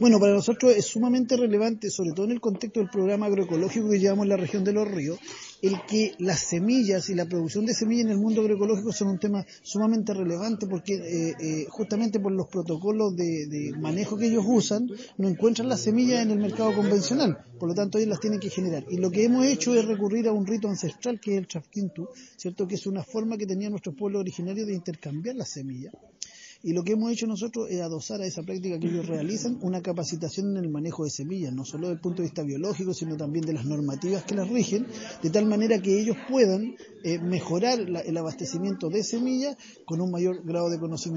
Bueno, para nosotros es sumamente relevante, sobre todo en el contexto del programa agroecológico que llevamos en la región de los ríos, el que las semillas y la producción de semillas en el mundo agroecológico son un tema sumamente relevante porque eh, eh, justamente por los protocolos de, manejo que ellos usan, no encuentran las semillas en el mercado convencional, por lo tanto ellos las tienen que generar. Y lo que hemos hecho es recurrir a un rito ancestral que es el Trafquintu, ¿cierto? que es una forma que tenía nuestro pueblo originario de intercambiar las semillas. Y lo que hemos hecho nosotros es adosar a esa práctica que ellos realizan una capacitación en el manejo de semillas, no solo desde el punto de vista biológico, sino también de las normativas que las rigen, de tal manera que ellos puedan eh, mejorar el abastecimiento de semillas con un mayor grado de conocimiento.